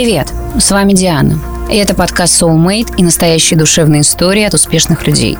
Привет, с вами Диана. И это подкаст Soulmate и настоящие душевные истории от успешных людей.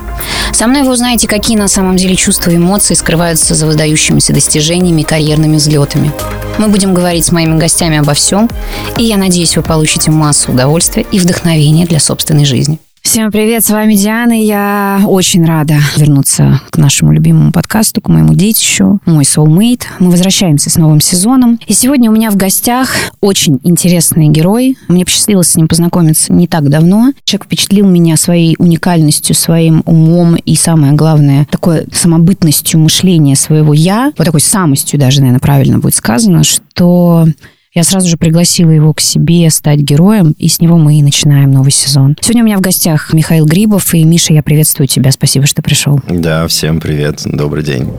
Со мной вы узнаете, какие на самом деле чувства и эмоции скрываются за выдающимися достижениями и карьерными взлетами. Мы будем говорить с моими гостями обо всем, и я надеюсь, вы получите массу удовольствия и вдохновения для собственной жизни. Всем привет, с вами Диана. Я очень рада вернуться к нашему любимому подкасту, к моему детищу, мой soulmate. Мы возвращаемся с новым сезоном. И сегодня у меня в гостях очень интересный герой. Мне посчастливилось с ним познакомиться не так давно. Человек впечатлил меня своей уникальностью, своим умом и, самое главное, такой самобытностью мышления своего «я», вот такой самостью даже, наверное, правильно будет сказано, что я сразу же пригласила его к себе стать героем, и с него мы и начинаем новый сезон. Сегодня у меня в гостях Михаил Грибов, и Миша, я приветствую тебя. Спасибо, что пришел. Да, всем привет. Добрый день.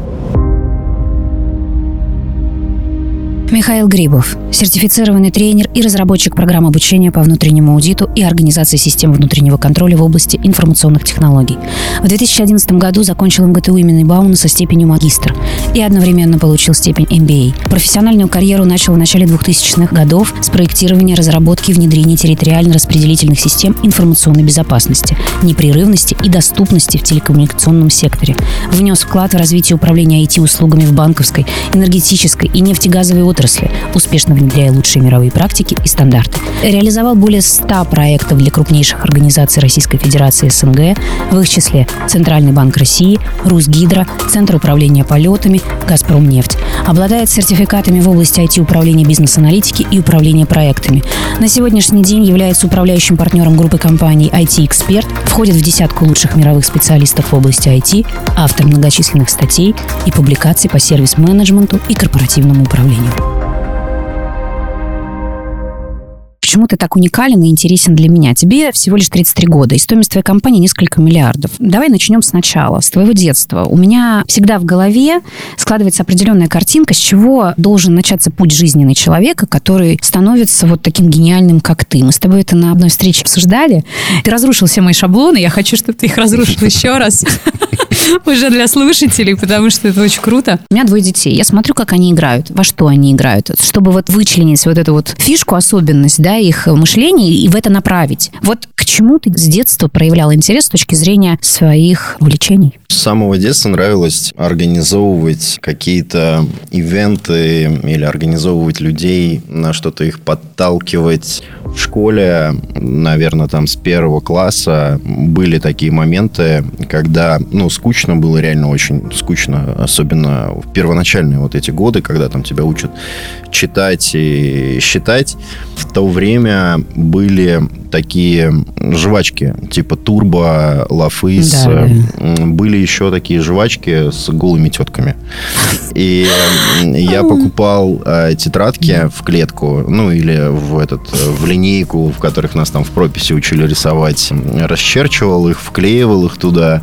Михаил Грибов, сертифицированный тренер и разработчик программ обучения по внутреннему аудиту и организации систем внутреннего контроля в области информационных технологий. В 2011 году закончил МГТУ имени Бауна со степенью магистр и одновременно получил степень MBA. Профессиональную карьеру начал в начале 2000-х годов с проектирования, разработки и внедрения территориально-распределительных систем информационной безопасности, непрерывности и доступности в телекоммуникационном секторе. Внес вклад в развитие управления IT-услугами в банковской, энергетической и нефтегазовой отрасли отрасли, успешно внедряя лучшие мировые практики и стандарты. Реализовал более 100 проектов для крупнейших организаций Российской Федерации СНГ, в их числе Центральный банк России, Русгидро, Центр управления полетами, Газпромнефть. Обладает сертификатами в области IT-управления бизнес-аналитики и управления проектами. На сегодняшний день является управляющим партнером группы компаний IT-эксперт, входит в десятку лучших мировых специалистов в области IT, автор многочисленных статей и публикаций по сервис-менеджменту и корпоративному управлению. Почему ты так уникален и интересен для меня? Тебе всего лишь 33 года, и стоимость твоей компании несколько миллиардов. Давай начнем сначала, с твоего детства. У меня всегда в голове складывается определенная картинка, с чего должен начаться путь жизненный человека, который становится вот таким гениальным, как ты. Мы с тобой это на одной встрече обсуждали. Ты разрушил все мои шаблоны, я хочу, чтобы ты их разрушил еще раз уже для слушателей, потому что это очень круто. У меня двое детей. Я смотрю, как они играют, во что они играют, чтобы вот вычленить вот эту вот фишку, особенность, да, их мышления и в это направить. Вот к чему ты с детства проявлял интерес с точки зрения своих увлечений? С самого детства нравилось организовывать какие-то ивенты или организовывать людей, на что-то их подталкивать. В школе, наверное, там с первого класса были такие моменты, когда, ну, скучно было, реально очень скучно, особенно в первоначальные вот эти годы, когда там тебя учат читать и считать. В то время были такие жвачки, типа турбо, лафыс. Да. Были еще такие жвачки с голыми тетками. И я покупал э, тетрадки в клетку, ну или в этот в линейку, в которых нас там в прописи учили рисовать, расчерчивал их, вклеивал их туда,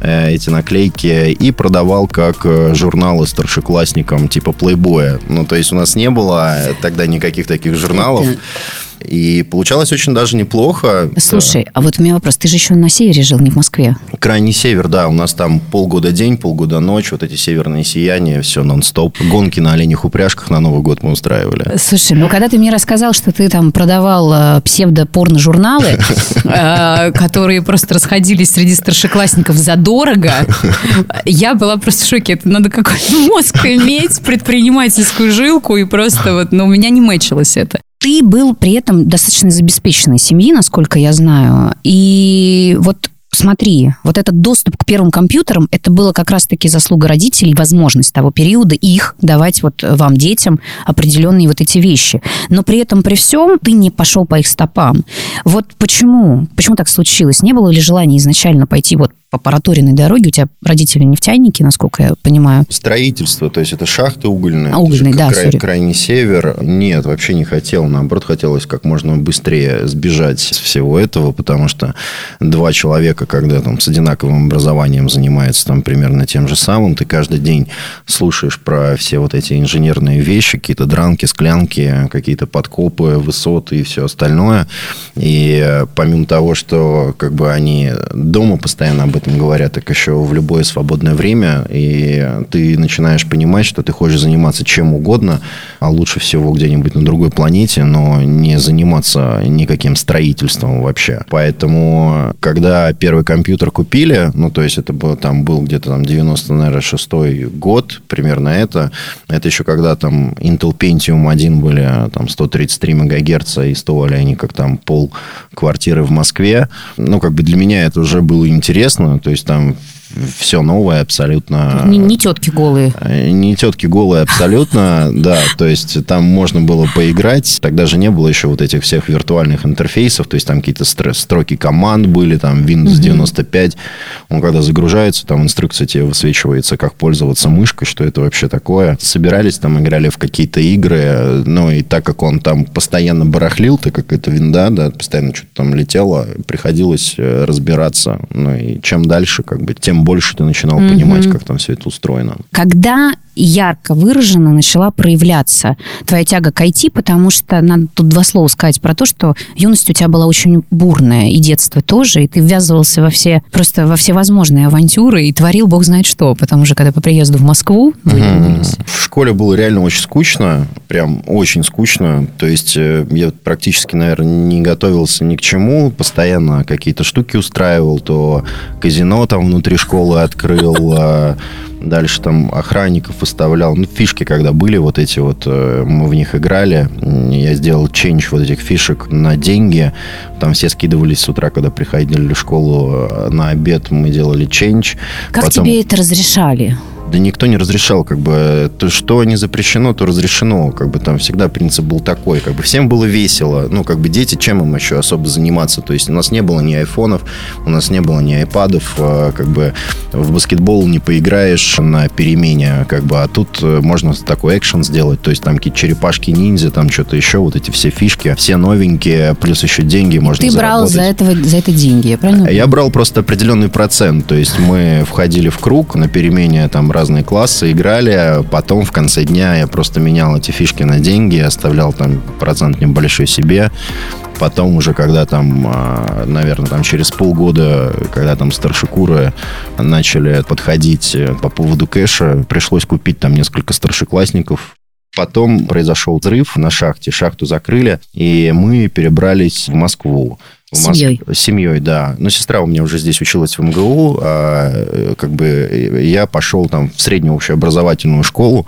э, эти наклейки, и продавал как э, журналы старшеклассникам типа плейбоя. Ну, то есть у нас не было тогда никаких таких журналов. И получалось очень даже неплохо. Слушай, а вот у меня вопрос. Ты же еще на севере жил, не в Москве. Крайний север, да. У нас там полгода день, полгода ночь. Вот эти северные сияния, все нон-стоп. Гонки на оленях упряжках на Новый год мы устраивали. Слушай, ну когда ты мне рассказал, что ты там продавал э, псевдо-порно-журналы, э, которые просто расходились среди старшеклассников задорого, я была просто в шоке. Это надо какой-то мозг иметь, предпринимательскую жилку, и просто вот, ну, у меня не мэчилось это. Ты был при этом достаточно из обеспеченной семьи, насколько я знаю. И вот смотри, вот этот доступ к первым компьютерам, это было как раз-таки заслуга родителей, возможность того периода их давать вот вам, детям, определенные вот эти вещи. Но при этом, при всем, ты не пошел по их стопам. Вот почему? Почему так случилось? Не было ли желания изначально пойти вот по Паратуриной дороге. У тебя родители нефтяники, насколько я понимаю. Строительство, то есть это шахты угольные. А, угольные, да, край, Крайний север. Нет, вообще не хотел. Наоборот, хотелось как можно быстрее сбежать с всего этого, потому что два человека, когда там с одинаковым образованием занимаются там примерно тем же самым, ты каждый день слушаешь про все вот эти инженерные вещи, какие-то дранки, склянки, какие-то подкопы, высоты и все остальное. И помимо того, что как бы они дома постоянно об этом этом говоря, так еще в любое свободное время, и ты начинаешь понимать, что ты хочешь заниматься чем угодно, а лучше всего где-нибудь на другой планете, но не заниматься никаким строительством вообще. Поэтому, когда первый компьютер купили, ну, то есть это было, там был где-то там 90, наверное, шестой год, примерно это, это еще когда там Intel Pentium 1 были там 133 мегагерца и стоили они как там пол квартиры в Москве. Ну, как бы для меня это уже было интересно. То есть там все новое абсолютно. Не, не тетки голые. Э, не тетки голые абсолютно, да. То есть там можно было поиграть. Тогда же не было еще вот этих всех виртуальных интерфейсов. То есть там какие-то строки команд были, там Windows 95. Он когда загружается, там инструкция тебе высвечивается, как пользоваться мышкой, что это вообще такое. Собирались там, играли в какие-то игры. Ну и так как он там постоянно барахлил, так как это винда, да, постоянно что-то там летело, приходилось э, разбираться. Ну и чем дальше, как бы, тем больше ты начинал mm-hmm. понимать, как там все это устроено. Когда ярко выраженно начала проявляться твоя тяга к IT, потому что надо тут два слова сказать про то, что юность у тебя была очень бурная, и детство тоже, и ты ввязывался во все, просто во все возможные авантюры и творил бог знает что, потому что когда по приезду в Москву mm-hmm. В школе было реально очень скучно, прям очень скучно, то есть э, я практически, наверное, не готовился ни к чему, постоянно какие-то штуки устраивал, то казино там внутри школы открыл, а Дальше там охранников выставлял. Ну, фишки, когда были вот эти вот, э, мы в них играли. Я сделал ченч вот этих фишек на деньги. Там все скидывались с утра, когда приходили в школу э, на обед. Мы делали ченч. Как Потом... тебе это разрешали? Да никто не разрешал, как бы, то, что не запрещено, то разрешено, как бы там всегда принцип был такой, как бы всем было весело, ну, как бы дети, чем им еще особо заниматься, то есть у нас не было ни айфонов, у нас не было ни айпадов, а, как бы в баскетбол не поиграешь на перемене, как бы, а тут э, можно такой экшен сделать, то есть там какие-то черепашки-ниндзя, там что-то еще, вот эти все фишки, все новенькие, плюс еще деньги можно Ты брал за, этого, за это деньги, я правильно? Я брал просто определенный процент, то есть мы входили в круг на перемене там разные классы, играли. Потом в конце дня я просто менял эти фишки на деньги, оставлял там процент небольшой себе. Потом уже, когда там, а, наверное, там через полгода, когда там старшекуры начали подходить по поводу кэша, пришлось купить там несколько старшеклассников, Потом произошел взрыв на шахте, шахту закрыли, и мы перебрались в Москву. В семьей? С семьей, да. Но сестра у меня уже здесь училась в МГУ, а э, как бы я пошел там в среднюю общеобразовательную школу.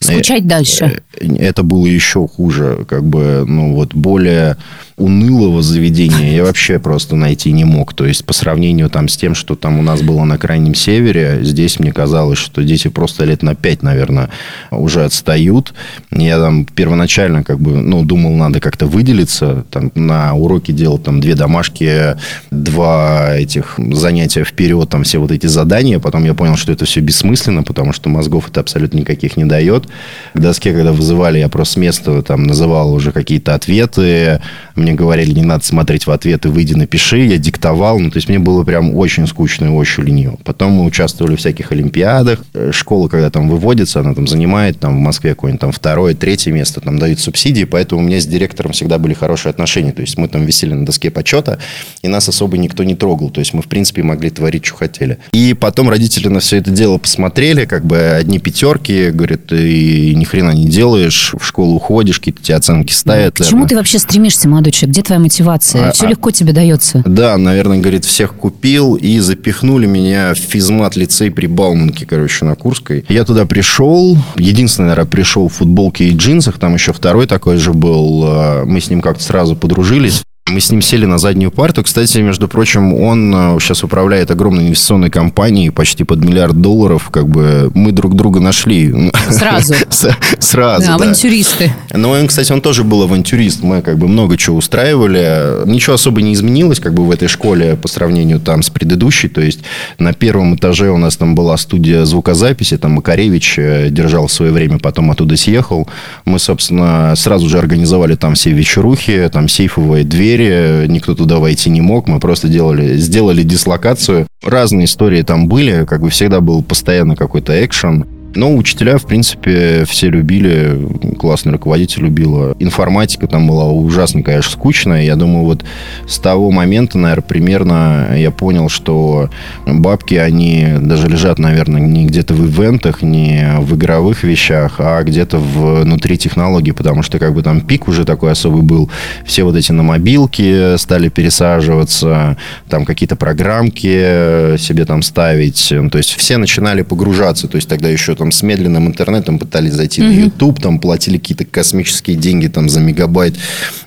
Скучать дальше? Э, это было еще хуже, как бы, ну вот более унылого заведения я вообще просто найти не мог. То есть, по сравнению там с тем, что там у нас было на Крайнем Севере, здесь мне казалось, что дети просто лет на пять, наверное, уже отстают. Я там первоначально как бы, ну, думал, надо как-то выделиться. Там на уроке делал там две домашки, два этих занятия вперед, там все вот эти задания. Потом я понял, что это все бессмысленно, потому что мозгов это абсолютно никаких не дает. К доске, когда вызывали, я просто с места там называл уже какие-то ответы. Мне говорили, не надо смотреть в ответы, выйди, напиши. Я диктовал. Ну, то есть, мне было прям очень скучно и очень лениво. Потом мы участвовали в всяких олимпиадах. Э, школа, когда там выводится, она там занимает там в Москве какое-нибудь там второе, третье место, там дают субсидии, поэтому у меня с директором всегда были хорошие отношения. То есть, мы там висели на доске почета, и нас особо никто не трогал. То есть, мы, в принципе, могли творить, что хотели. И потом родители на все это дело посмотрели, как бы одни пятерки, говорят, ты ни хрена не делаешь, в школу уходишь, какие-то тебе оценки ставят. К чему ты вообще стремишься, молодой человек? Где твоя мотивация? А, Все а, легко тебе дается. Да, наверное, говорит, всех купил и запихнули меня в физмат лицей при Бауманке, короче, на Курской. Я туда пришел. Единственное, наверное, пришел в футболке и джинсах. Там еще второй такой же был. А, мы с ним как-то сразу подружились. Мы с ним сели на заднюю парту. Кстати, между прочим, он сейчас э, управляет огромной инвестиционной компанией, почти под миллиард долларов. Как бы мы друг друга нашли. Сразу. Сразу, да. Авантюристы. Но он, кстати, он тоже был авантюрист. Мы как бы много чего устраивали. Ничего особо не изменилось как бы в этой школе по сравнению там с предыдущей. То есть на первом этаже у нас там была студия звукозаписи. Там Макаревич э, держал в свое время, потом оттуда съехал. Мы, собственно, сразу же организовали там все вечерухи, там сейфовые двери двери, никто туда войти не мог, мы просто делали, сделали дислокацию. Разные истории там были, как бы всегда был постоянно какой-то экшен. Но учителя, в принципе, все любили, классный руководитель любила. Информатика там была ужасно, конечно, скучная. Я думаю, вот с того момента, наверное, примерно я понял, что бабки, они даже лежат, наверное, не где-то в ивентах, не в игровых вещах, а где-то внутри технологий, потому что как бы там пик уже такой особый был. Все вот эти на мобилки стали пересаживаться, там какие-то программки себе там ставить. То есть все начинали погружаться. То есть тогда еще там с медленным интернетом пытались зайти mm-hmm. на YouTube, там платили какие-то космические деньги там за мегабайт.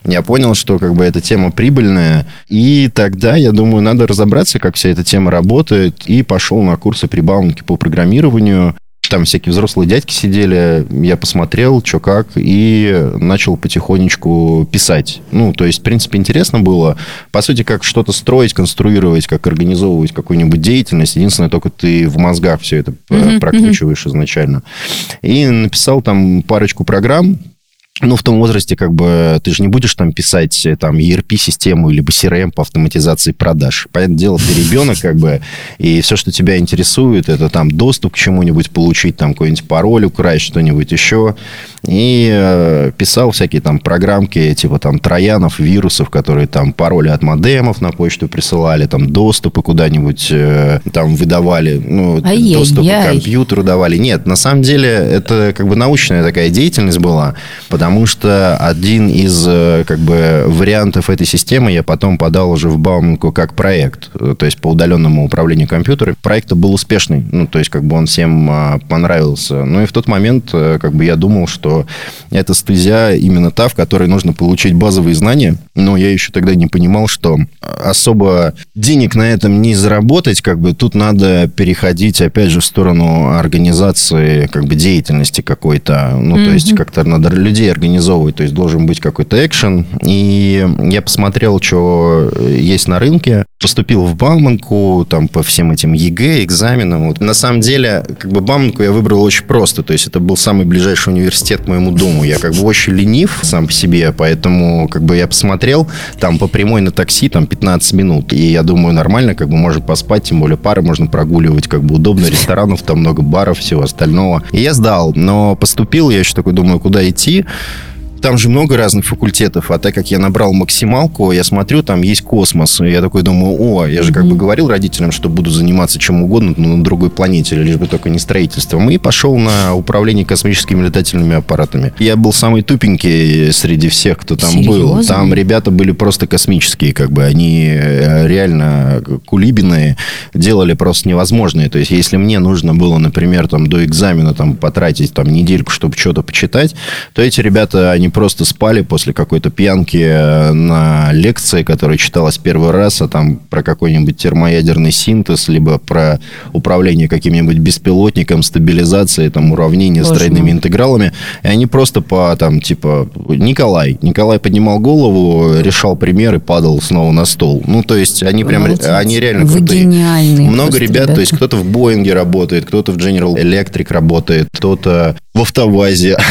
Я понял, что как бы эта тема прибыльная. И тогда, я думаю, надо разобраться, как вся эта тема работает. И пошел на курсы при Бауманке по программированию. Там всякие взрослые дядьки сидели, я посмотрел, что как, и начал потихонечку писать. Ну, то есть, в принципе, интересно было. По сути, как что-то строить, конструировать, как организовывать какую-нибудь деятельность. Единственное, только ты в мозгах все это mm-hmm. прокручиваешь изначально. И написал там парочку программ, ну, в том возрасте, как бы, ты же не будешь там писать э, там ERP-систему либо CRM по автоматизации продаж. Понятное дело, ты ребенок, как бы, и все, что тебя интересует, это там доступ к чему-нибудь получить, там какой-нибудь пароль украсть, что-нибудь еще. И э, писал всякие там программки, типа там троянов, вирусов, которые там пароли от модемов на почту присылали, там доступы куда-нибудь э, там выдавали, ну, Ай-яй-яй. доступы к компьютеру давали. Нет, на самом деле, это как бы научная такая деятельность была, потому что один из э, как бы вариантов этой системы я потом подал уже в Бауманку как проект, то есть по удаленному управлению компьютером. Проект был успешный, ну, то есть как бы он всем понравился. Ну и в тот момент как бы я думал, что эта стезя именно та, в которой нужно получить базовые знания, но я еще тогда не понимал, что особо денег на этом не заработать, как бы тут надо переходить опять же в сторону организации как бы деятельности какой-то, ну, mm-hmm. то есть как-то надо людей организовывать, то есть должен быть какой-то экшен. И я посмотрел, что есть на рынке, поступил в Бауманку, там по всем этим ЕГЭ, экзаменам. Вот. На самом деле, как бы Бауманку я выбрал очень просто, то есть это был самый ближайший университет к моему дому. Я как бы очень ленив сам по себе, поэтому как бы я посмотрел, там по прямой на такси, там 15 минут, и я думаю, нормально, как бы можно поспать, тем более пары можно прогуливать, как бы удобно, ресторанов там много, баров, всего остального. И я сдал, но поступил, я еще такой думаю, куда идти, там же много разных факультетов, а так как я набрал максималку, я смотрю, там есть космос. И я такой думаю, о, я же как бы говорил родителям, что буду заниматься чем угодно, но на другой планете, лишь бы только не строительством. И пошел на управление космическими летательными аппаратами. Я был самый тупенький среди всех, кто там Серьезно? был. Там ребята были просто космические, как бы они э, реально кулибиные, делали просто невозможное. То есть, если мне нужно было, например, там до экзамена там потратить там недельку, чтобы что-то почитать, то эти ребята, они просто спали после какой-то пьянки э, на лекции, которая читалась первый раз, а там про какой-нибудь термоядерный синтез, либо про управление каким-нибудь беспилотником, стабилизацией, там, уравнения с тройными интегралами. И они просто по, там, типа, Николай. Николай поднимал голову, решал пример и падал снова на стол. Ну, то есть, они прям, Молодец. они реально Вы крутые. гениальные. Много ребят, ребята. то есть, кто-то в Боинге работает, кто-то в General Electric работает, кто-то в автовазе.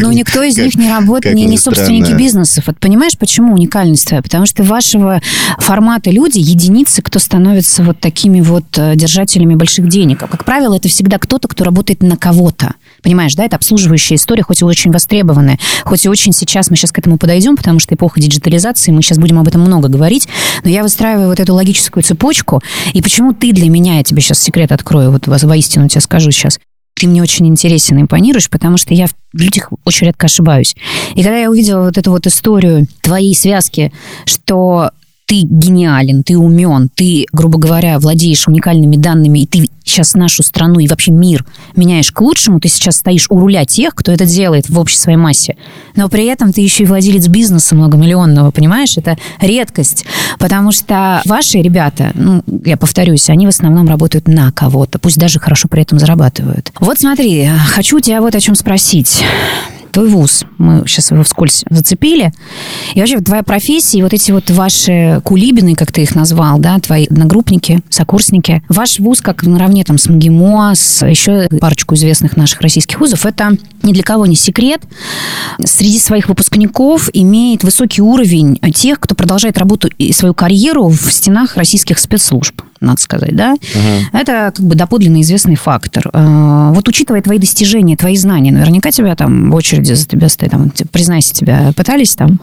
Ну, никто из них не работает, не, не собственники бизнесов. Вот понимаешь, почему уникальность твоя? Потому что вашего формата люди, единицы, кто становится вот такими вот э, держателями больших денег. Как правило, это всегда кто-то, кто работает на кого-то. Понимаешь, да, это обслуживающая история, хоть и очень востребованная, хоть и очень сейчас, мы сейчас к этому подойдем, потому что эпоха диджитализации, мы сейчас будем об этом много говорить, но я выстраиваю вот эту логическую цепочку, и почему ты для меня, я тебе сейчас секрет открою, вот воистину тебе скажу сейчас, ты мне очень интересен, импонируешь, потому что я в людях очень редко ошибаюсь. И когда я увидела вот эту вот историю твоей связки, что ты гениален, ты умен, ты, грубо говоря, владеешь уникальными данными, и ты сейчас нашу страну и вообще мир меняешь к лучшему, ты сейчас стоишь у руля тех, кто это делает в общей своей массе. Но при этом ты еще и владелец бизнеса многомиллионного, понимаешь? Это редкость, потому что ваши ребята, ну, я повторюсь, они в основном работают на кого-то, пусть даже хорошо при этом зарабатывают. Вот смотри, хочу тебя вот о чем спросить твой вуз. Мы сейчас его вскользь зацепили. И вообще твоя профессия, и вот эти вот ваши кулибины, как ты их назвал, да, твои одногруппники, сокурсники. Ваш вуз, как наравне там с МГИМО, с еще парочку известных наших российских вузов, это ни для кого не секрет. Среди своих выпускников имеет высокий уровень тех, кто продолжает работу и свою карьеру в стенах российских спецслужб надо сказать, да? Угу. Это как бы доподлинно известный фактор. Э, вот учитывая твои достижения, твои знания, наверняка тебя там в очереди за тебя стоит, там, признайся, тебя пытались там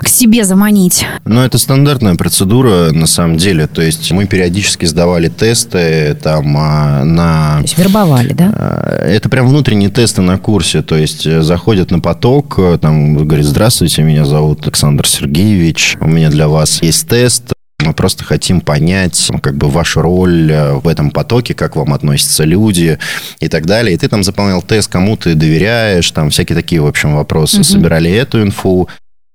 к себе заманить? Ну, это стандартная процедура, на самом деле. То есть мы периодически сдавали тесты там а, на... То есть вербовали, да? А, это прям внутренние тесты на курсе. То есть э, заходят на поток, э, там говорит, здравствуйте, меня зовут Александр Сергеевич, у меня для вас есть тест, мы просто хотим понять, ну, как бы, вашу роль э, в этом потоке, как вам относятся люди и так далее. И ты там заполнял тест, кому ты доверяешь, там всякие такие, в общем, вопросы. Угу. Собирали эту инфу.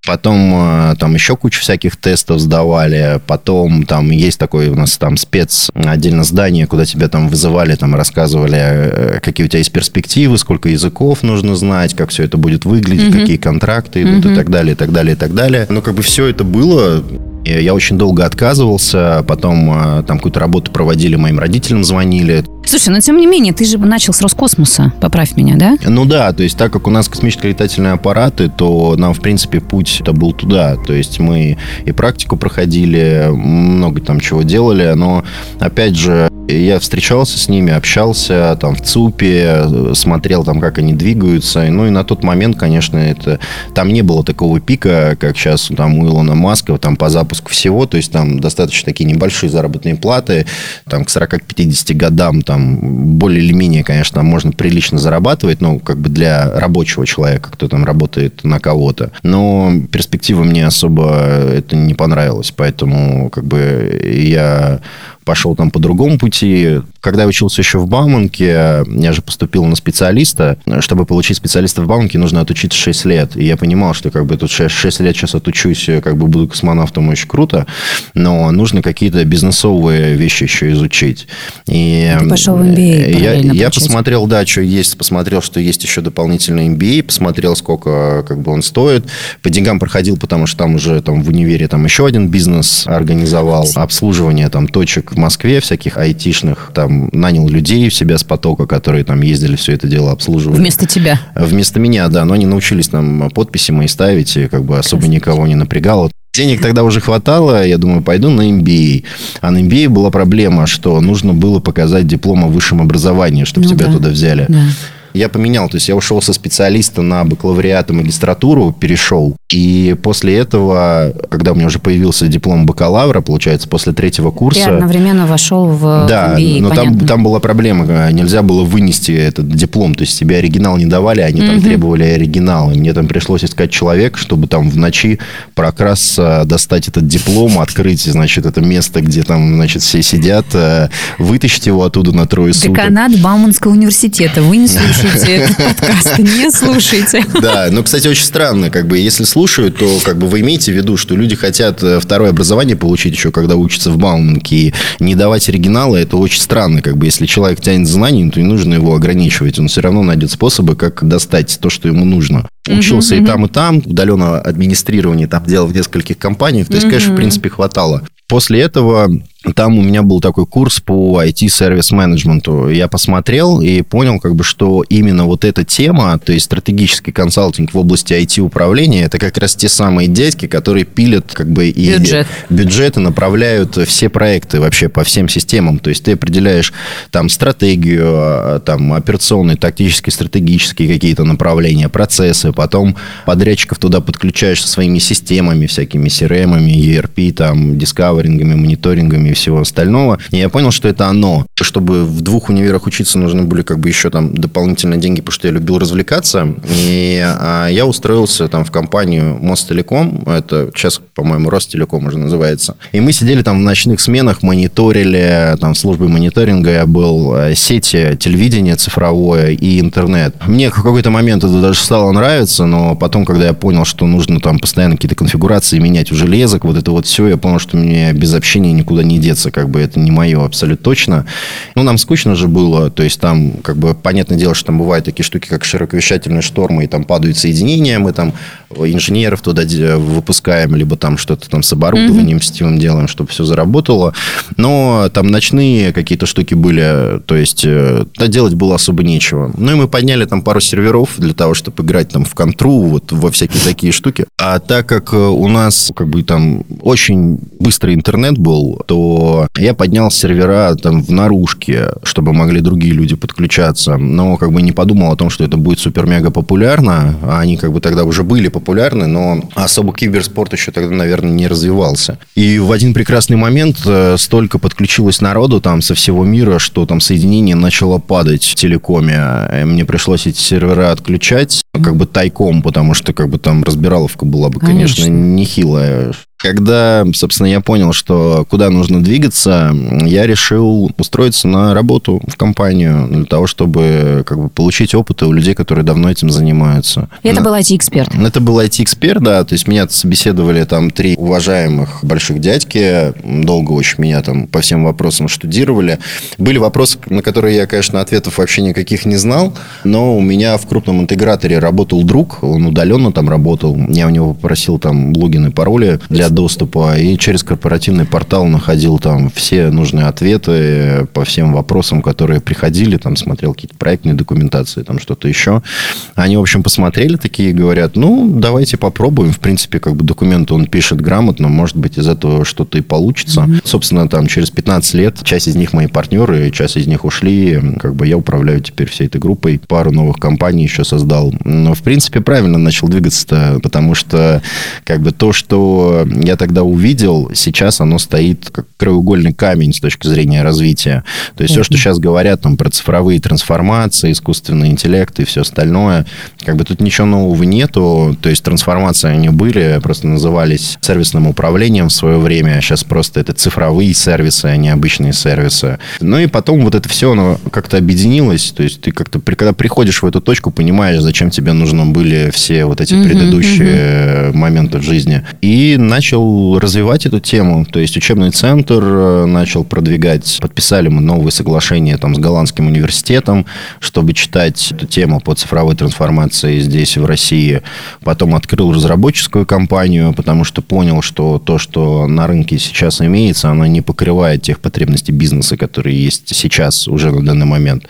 Потом э, там еще кучу всяких тестов сдавали. Потом там есть такой у нас там спец отдельно здание, куда тебя там вызывали, там рассказывали, э, какие у тебя есть перспективы, сколько языков нужно знать, как все это будет выглядеть, mm-hmm. какие контракты идут mm-hmm. и так далее, и так далее, и так далее. Но как бы все это было я очень долго отказывался, потом э, там какую-то работу проводили, моим родителям звонили. Слушай, но тем не менее, ты же начал с Роскосмоса, поправь меня, да? Ну да, то есть так как у нас космические летательные аппараты, то нам, в принципе, путь это был туда. То есть мы и практику проходили, много там чего делали, но, опять же, я встречался с ними, общался там в ЦУПе, смотрел там, как они двигаются. Ну и на тот момент, конечно, это там не было такого пика, как сейчас там у Илона Маска, там по запуску всего. То есть там достаточно такие небольшие заработные платы. Там к 40-50 годам там более или менее, конечно, можно прилично зарабатывать, ну, как бы для рабочего человека, кто там работает на кого-то. Но перспектива мне особо это не понравилось. Поэтому как бы я пошел там по другому пути. Когда я учился еще в Бауманке, я же поступил на специалиста. Чтобы получить специалиста в Бауманке, нужно отучиться 6 лет. И я понимал, что как бы тут 6, 6 лет сейчас отучусь, как бы буду космонавтом, очень круто. Но нужно какие-то бизнесовые вещи еще изучить. И Ты пошел в MBA я, я посмотрел, да, что есть, посмотрел, что есть еще дополнительный MBA, посмотрел, сколько как бы он стоит. По деньгам проходил, потому что там уже там в универе там еще один бизнес организовал, обслуживание там точек в Москве, всяких айтишных, там, нанял людей в себя с потока, которые там ездили, все это дело обслуживали. Вместо тебя? Вместо меня, да, но они научились там подписи мои ставить, и как бы особо никого не напрягало. Денег тогда уже хватало, я думаю, пойду на MBA. А на MBA была проблема, что нужно было показать диплом о высшем образовании, чтобы ну, тебя да. туда взяли. Да. Я поменял, то есть я ушел со специалиста на бакалавриат и магистратуру, перешел. И после этого, когда у меня уже появился диплом бакалавра, получается, после третьего курса... Ты одновременно вошел в Да, MBA, но там, там была проблема, нельзя было вынести этот диплом, то есть тебе оригинал не давали, они там требовали оригинал. И мне там пришлось искать человека, чтобы там в ночи прокрасться, достать этот диплом, открыть, значит, это место, где там, значит, все сидят, э, вытащить его оттуда на трое суток. Деканат Бауманского университета. Вы не слушайте этот подкаст, не слушайте. Да, но, кстати, очень странно, как бы, если слушают, то как бы вы имеете в виду, что люди хотят э, второе образование получить еще, когда учатся в Бауманке, и не давать оригинала, это очень странно. Как бы если человек тянет знаний, то не нужно его ограничивать. Он все равно найдет способы, как достать то, что ему нужно. Учился uh-huh, и там, и там, удаленно администрирование там делал в нескольких компаниях. То есть, uh-huh. конечно, в принципе, хватало. После этого там у меня был такой курс по IT-сервис-менеджменту. Я посмотрел и понял, как бы, что именно вот эта тема, то есть стратегический консалтинг в области IT-управления, это как раз те самые дядьки, которые пилят как бы и Бюджет. бюджеты, направляют все проекты вообще по всем системам. То есть ты определяешь там стратегию, там операционные, тактические, стратегические какие-то направления, процессы, потом подрядчиков туда подключаешь со своими системами, всякими CRM, ERP, там, дискаверингами, мониторингами и всего остального. И я понял, что это оно. Чтобы в двух универах учиться, нужны были как бы еще там дополнительные деньги, потому что я любил развлекаться. И а, я устроился там в компанию Мостелеком. Это сейчас, по-моему, Ростелеком уже называется. И мы сидели там в ночных сменах, мониторили, там в службе мониторинга я был, э, сети, телевидение цифровое и интернет. Мне в какой-то момент это даже стало нравиться, но потом, когда я понял, что нужно там постоянно какие-то конфигурации менять у железок, вот это вот все, я понял, что мне без общения никуда не деться, как бы это не мое абсолютно точно. Ну, нам скучно же было, то есть там, как бы, понятное дело, что там бывают такие штуки, как широковещательные штормы, и там падают соединения, мы там инженеров туда выпускаем, либо там что-то там с оборудованием mm-hmm. сетевым делаем, чтобы все заработало. Но там ночные какие-то штуки были, то есть да, э, делать было особо нечего. Ну, и мы подняли там пару серверов для того, чтобы играть там в контру, вот во всякие такие штуки. А так как у нас как бы там очень быстрый интернет был, то я поднял сервера там в наружке, чтобы могли другие люди подключаться, но как бы не подумал о том, что это будет супер-мега популярно. Они как бы тогда уже были популярны, но особо киберспорт еще тогда, наверное, не развивался. И в один прекрасный момент э, столько подключилось народу там со всего мира, что там соединение начало падать в телекоме. Мне пришлось эти сервера отключать как бы тайком, потому что как бы там разбираловка была бы, конечно, конечно нехилая. Когда, собственно, я понял, что куда нужно двигаться, я решил устроиться на работу в компанию для того, чтобы как бы, получить опыт у людей, которые давно этим занимаются. И это был IT-эксперт? Это был IT-эксперт, да. То есть меня собеседовали там три уважаемых больших дядьки. Долго очень меня там по всем вопросам штудировали. Были вопросы, на которые я, конечно, ответов вообще никаких не знал. Но у меня в крупном интеграторе работал друг. Он удаленно там работал. Я у него попросил там логины, пароли для доступа, и через корпоративный портал находил там все нужные ответы по всем вопросам, которые приходили, там смотрел какие-то проектные документации, там что-то еще. Они, в общем, посмотрели такие и говорят, ну, давайте попробуем. В принципе, как бы документы он пишет грамотно, может быть, из этого что-то и получится. Mm-hmm. Собственно, там через 15 лет часть из них мои партнеры, часть из них ушли, как бы я управляю теперь всей этой группой, пару новых компаний еще создал. Но, в принципе, правильно начал двигаться потому что как бы то, что я тогда увидел, сейчас оно стоит как краеугольный камень с точки зрения развития. То есть все, что сейчас говорят там про цифровые трансформации, искусственный интеллект и все остальное, как бы тут ничего нового нету. То есть трансформации они были, просто назывались сервисным управлением в свое время, а сейчас просто это цифровые сервисы, а не обычные сервисы. Ну и потом вот это все, оно как-то объединилось. То есть ты как-то, когда приходишь в эту точку, понимаешь, зачем тебе нужны были все вот эти предыдущие uh-huh. моменты в жизни. И начал начал развивать эту тему. То есть учебный центр э, начал продвигать. Подписали мы новые соглашения там, с голландским университетом, чтобы читать эту тему по цифровой трансформации здесь, в России. Потом открыл разработческую компанию, потому что понял, что то, что на рынке сейчас имеется, оно не покрывает тех потребностей бизнеса, которые есть сейчас уже на данный момент.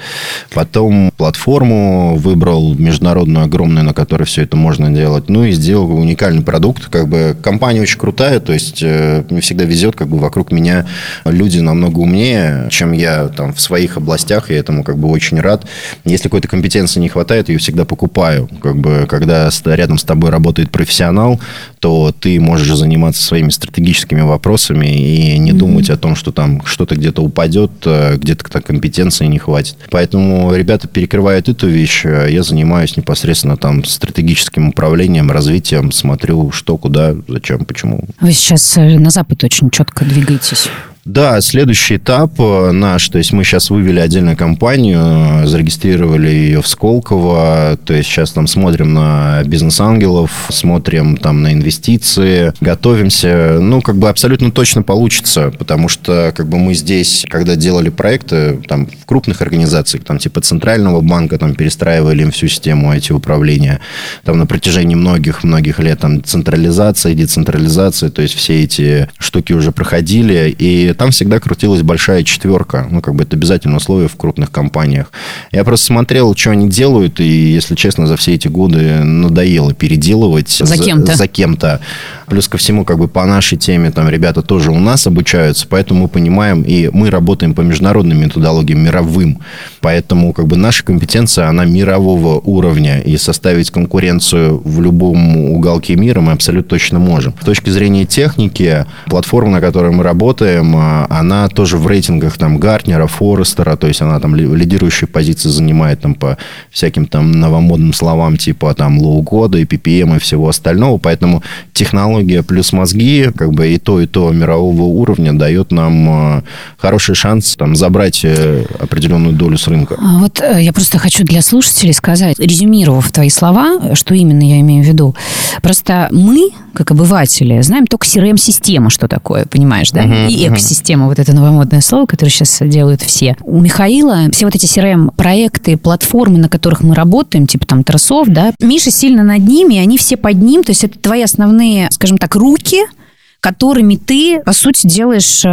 Потом платформу выбрал международную огромную, на которой все это можно делать. Ну и сделал уникальный продукт. Как бы компания очень крутая, то есть э, мне всегда везет, как бы вокруг меня люди намного умнее, чем я там в своих областях, и этому как бы очень рад. Если какой-то компетенции не хватает, ее всегда покупаю. Как бы, когда рядом с тобой работает профессионал, то ты можешь заниматься своими стратегическими вопросами и не mm-hmm. думать о том, что там что-то где-то упадет, э, где-то компетенции не хватит. Поэтому ребята перекрывают эту вещь, э, я занимаюсь непосредственно там стратегическим управлением, развитием, смотрю, что, куда, зачем, почему почему. Вы сейчас э, на Запад очень четко двигаетесь. Да, следующий этап э, наш, то есть мы сейчас вывели отдельную компанию, э, зарегистрировали ее в Сколково, то есть сейчас там смотрим на бизнес-ангелов, смотрим там на инвестиции, готовимся, ну, как бы абсолютно точно получится, потому что как бы мы здесь, когда делали проекты, там в крупных организациях, там типа Центрального банка, там перестраивали им всю систему IT-управления, там на протяжении многих-многих лет там централизация, децентрализация, то есть все эти штуки уже проходили, и там всегда крутилась большая четверка. Ну, как бы это обязательное условие в крупных компаниях. Я просто смотрел, что они делают, и, если честно, за все эти годы надоело переделывать. За кем-то. За кем-то. Плюс ко всему, как бы по нашей теме, там ребята тоже у нас обучаются, поэтому мы понимаем, и мы работаем по международным методологиям, мировым. Поэтому как бы наша компетенция, она мирового уровня, и составить конкуренцию в любом уголке мира мы абсолютно точно можем. С точки зрения техники, платформа, на которой мы работаем, а, она тоже в рейтингах там Gartner а, Forrester а, то есть она там лидирующие позиции занимает там по всяким там новомодным словам типа там low-code а и PPM и всего остального, поэтому технология плюс мозги, как бы и то, и то мирового уровня дает нам а, хороший шанс там забрать э, определенную долю с рынка. А вот э, я просто хочу для слушателей сказать, резюмировав твои слова, что именно я имею в виду. Просто мы, как обыватели, знаем только CRM-система, что такое, понимаешь, да? Uh-huh, и экосистема система, вот это новомодное слово, которое сейчас делают все. У Михаила все вот эти CRM-проекты, платформы, на которых мы работаем, типа там Тросов, да, Миша сильно над ними, они все под ним, то есть это твои основные, скажем так, руки – которыми ты, по сути, делаешь, э,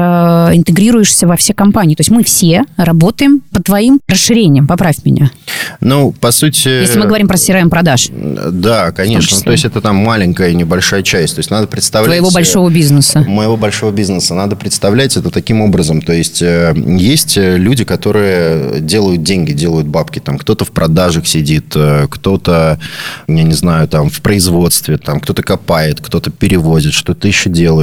интегрируешься во все компании. То есть мы все работаем по твоим расширениям. Поправь меня. Ну, по сути... Если мы говорим про CRM продаж. Да, конечно. Ну, то есть это там маленькая, небольшая часть. То есть надо представлять... Твоего большого бизнеса. Моего большого бизнеса. Надо представлять это таким образом. То есть э, есть люди, которые делают деньги, делают бабки. Там кто-то в продажах сидит, э, кто-то, я не знаю, там в производстве, там кто-то копает, кто-то перевозит, что-то еще делает.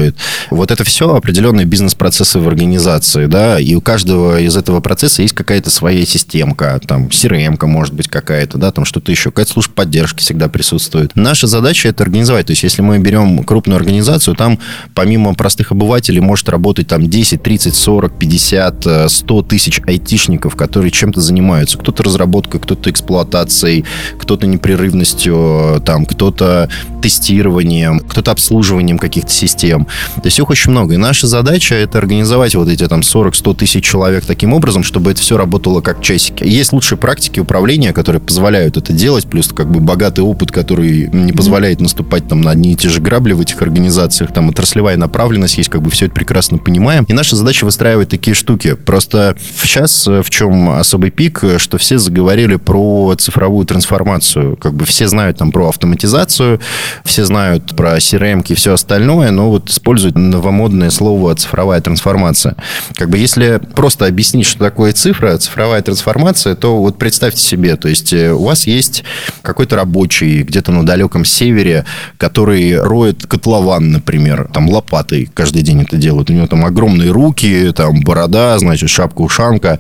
Вот это все определенные бизнес-процессы в организации, да, и у каждого из этого процесса есть какая-то своя системка, там CRM может быть какая-то, да, там что-то еще, какая-то служба поддержки всегда присутствует. Наша задача это организовать. То есть, если мы берем крупную организацию, там помимо простых обывателей может работать там 10, 30, 40, 50, 100 тысяч айтишников, которые чем-то занимаются. Кто-то разработкой, кто-то эксплуатацией, кто-то непрерывностью, там, кто-то тестированием, кто-то обслуживанием каких-то систем. То есть их очень много. И наша задача это организовать вот эти там 40-100 тысяч человек таким образом, чтобы это все работало как часики. Есть лучшие практики управления, которые позволяют это делать, плюс как бы богатый опыт, который не позволяет наступать там на одни и те же грабли в этих организациях, там отраслевая направленность есть, как бы все это прекрасно понимаем. И наша задача выстраивать такие штуки. Просто сейчас в чем особый пик, что все заговорили про цифровую трансформацию. Как бы все знают там про автоматизацию, все знают про CRM и все остальное, но вот используют новомодное слово «цифровая трансформация». Как бы если просто объяснить, что такое цифра, цифровая трансформация, то вот представьте себе, то есть э, у вас есть какой-то рабочий где-то на далеком севере, который роет котлован, например, там лопатой каждый день это делает. У него там огромные руки, там борода, значит, шапка-ушанка.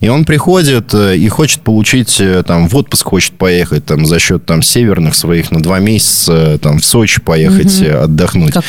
И он приходит э, и хочет получить, э, там, в отпуск хочет поехать, там, за счет, там, северных своих на два месяца, там, в Сочи поехать угу. отдохнуть. Как?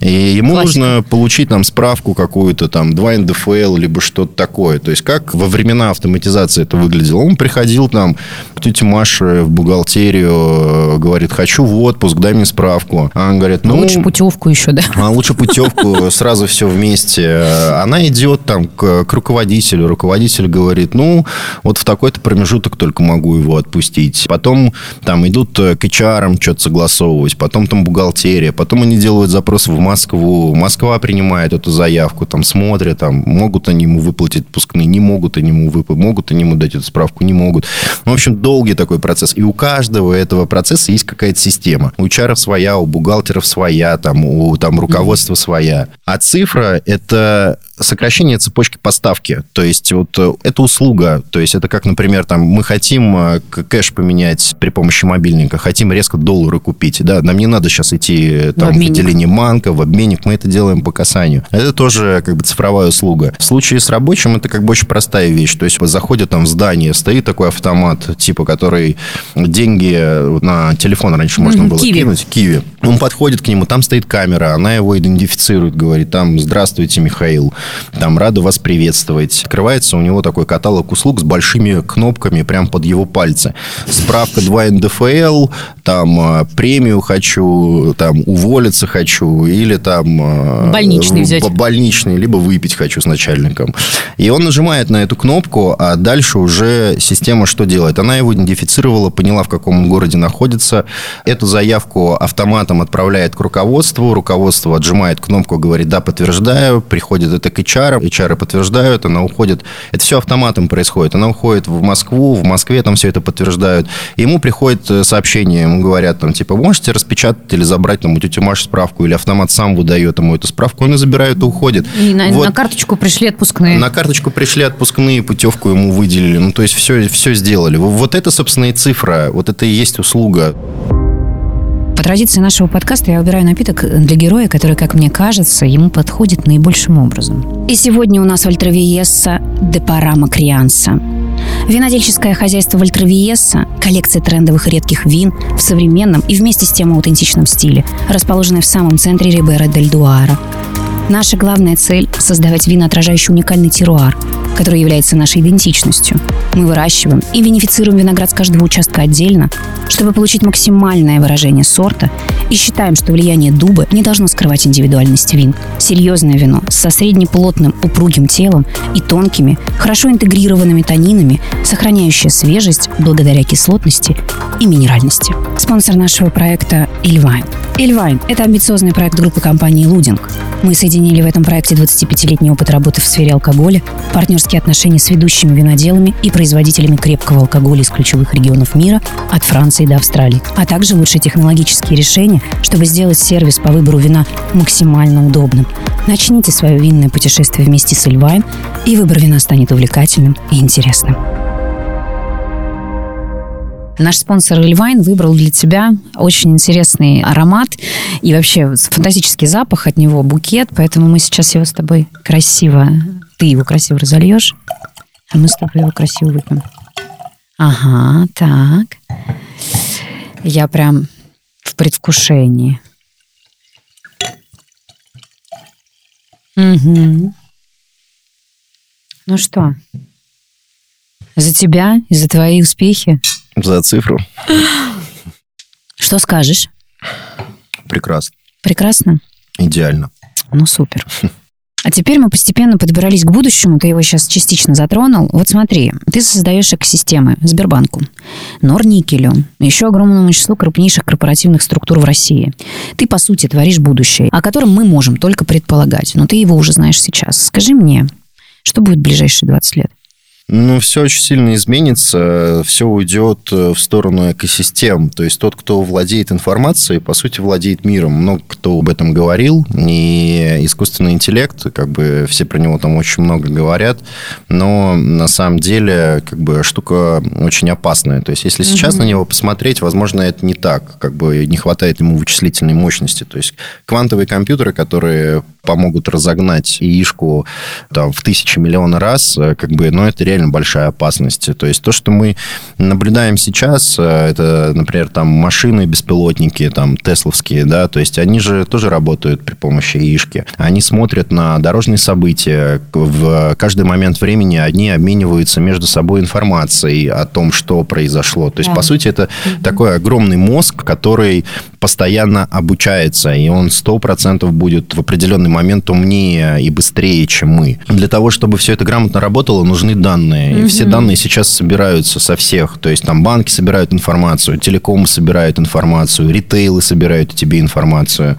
И ему Классика. нужно получить там справку какую-то, там, 2 НДФЛ, либо что-то такое. То есть, как во времена автоматизации это выглядело? Он приходил там к тете Маше в бухгалтерию, говорит, хочу в отпуск, дай мне справку. А он говорит, ну... Лучше путевку еще, да? А лучше путевку, сразу все вместе. Она идет там к, к руководителю. Руководитель говорит, ну, вот в такой-то промежуток только могу его отпустить. Потом там идут к HR что-то согласовывать, потом там бухгалтерия, потом они делают запрос в Москву. Москва принимает эту заявку, там смотрят, там могут они ему выплатить отпускные, не могут они ему выплатить, могут они ему дать эту справку, не могут. Ну, в общем, долгий такой процесс. И у каждого этого процесса есть какая-то система. У HR своя, у бухгалтеров своя, там, у там, руководства своя. А цифра – это сокращение цепочки поставки. То есть вот э, это услуга. То есть это как, например, там мы хотим э, кэш поменять при помощи мобильника, хотим резко доллары купить. Да, нам не надо сейчас идти э, там, в, в отделение банка, в обменник. Мы это делаем по касанию. Это тоже как бы цифровая услуга. В случае с рабочим это как бы очень простая вещь. То есть заходят там в здание, стоит такой автомат, типа, который деньги на телефон раньше можно было Киви. кинуть. Киви. Он подходит к нему, там стоит камера, она его идентифицирует, говорит, там, здравствуйте, Михаил там рада вас приветствовать. Открывается у него такой каталог услуг с большими кнопками прямо под его пальцы. Справка 2 НДФЛ, там э, премию хочу, там уволиться хочу, или там... Э, больничный взять. Больничный, либо выпить хочу с начальником. И он нажимает на эту кнопку, а дальше уже система что делает? Она его идентифицировала, поняла, в каком он городе находится. Эту заявку автоматом отправляет к руководству, руководство отжимает кнопку, говорит, да, подтверждаю, приходит это к HR, HR подтверждают, она уходит. Это все автоматом происходит. Она уходит в Москву, в Москве там все это подтверждают. И ему приходит э, сообщение, ему говорят, там, типа, можете распечатать или забрать там у тети Маши справку, или автомат сам выдает ему эту справку, он и забирает и уходит. И на, вот. на карточку пришли отпускные. На карточку пришли отпускные, путевку ему выделили. Ну, то есть все, все сделали. Вот это, собственно, и цифра, вот это и есть услуга. По традиции нашего подкаста я выбираю напиток для героя, который, как мне кажется, ему подходит наибольшим образом. И сегодня у нас Вольтровиесса де Парама Крианса. Винодельческое хозяйство Вольтровиесса – коллекция трендовых и редких вин в современном и вместе с тем аутентичном стиле, расположенная в самом центре Рибера дель Дуара. Наша главная цель – создавать вина, отражающие уникальный теруар, который является нашей идентичностью. Мы выращиваем и винифицируем виноград с каждого участка отдельно, чтобы получить максимальное выражение сорта, и считаем, что влияние дуба не должно скрывать индивидуальность вин. Серьезное вино со среднеплотным упругим телом и тонкими, хорошо интегрированными танинами, сохраняющее свежесть благодаря кислотности и минеральности. Спонсор нашего проекта – Ильвайн. Ильвайн – это амбициозный проект группы компании «Лудинг», Мы соединили в этом проекте 25-летний опыт работы в сфере алкоголя, партнерские отношения с ведущими виноделами и производителями крепкого алкоголя из ключевых регионов мира от Франции до Австралии, а также лучшие технологические решения, чтобы сделать сервис по выбору вина максимально удобным. Начните свое винное путешествие вместе с Эльвайн, и выбор вина станет увлекательным и интересным. Наш спонсор Эльвайн выбрал для тебя очень интересный аромат и вообще фантастический запах от него, букет, поэтому мы сейчас его с тобой красиво, ты его красиво разольешь, а мы с тобой его красиво выпьем. Ага, так. Я прям в предвкушении. Угу. Ну что, за тебя и за твои успехи за цифру. Что скажешь? Прекрасно. Прекрасно? Идеально. Ну, супер. А теперь мы постепенно подбирались к будущему, ты его сейчас частично затронул. Вот смотри, ты создаешь экосистемы Сбербанку, Норникелю, еще огромному числу крупнейших корпоративных структур в России. Ты, по сути, творишь будущее, о котором мы можем только предполагать, но ты его уже знаешь сейчас. Скажи мне, что будет в ближайшие 20 лет? Ну, все очень сильно изменится, все уйдет э, в сторону экосистем. То есть тот, кто владеет информацией, по сути, владеет миром. Много кто об этом говорил, и искусственный интеллект, как бы все про него там очень много говорят, но на самом деле как бы штука очень опасная. То есть если сейчас угу. на него посмотреть, возможно, это не так, как бы не хватает ему вычислительной мощности. То есть квантовые компьютеры, которые помогут разогнать яишку там, в тысячи миллиона раз, э, как бы, ну, это реально большая опасность. То есть то, что мы наблюдаем сейчас, э, это, например, там машины, беспилотники, там, тесловские, да, то есть они же тоже работают при помощи яишки. Они смотрят на дорожные события. В каждый момент времени одни обмениваются между собой информацией о том, что произошло. То есть, да. по сути, это mm-hmm. такой огромный мозг, который постоянно обучается, и он сто процентов будет в определенный момент умнее и быстрее, чем мы. Для того, чтобы все это грамотно работало, нужны данные. Mm-hmm. И все данные сейчас собираются со всех. То есть там банки собирают информацию, телекомы собирают информацию, ритейлы собирают тебе информацию.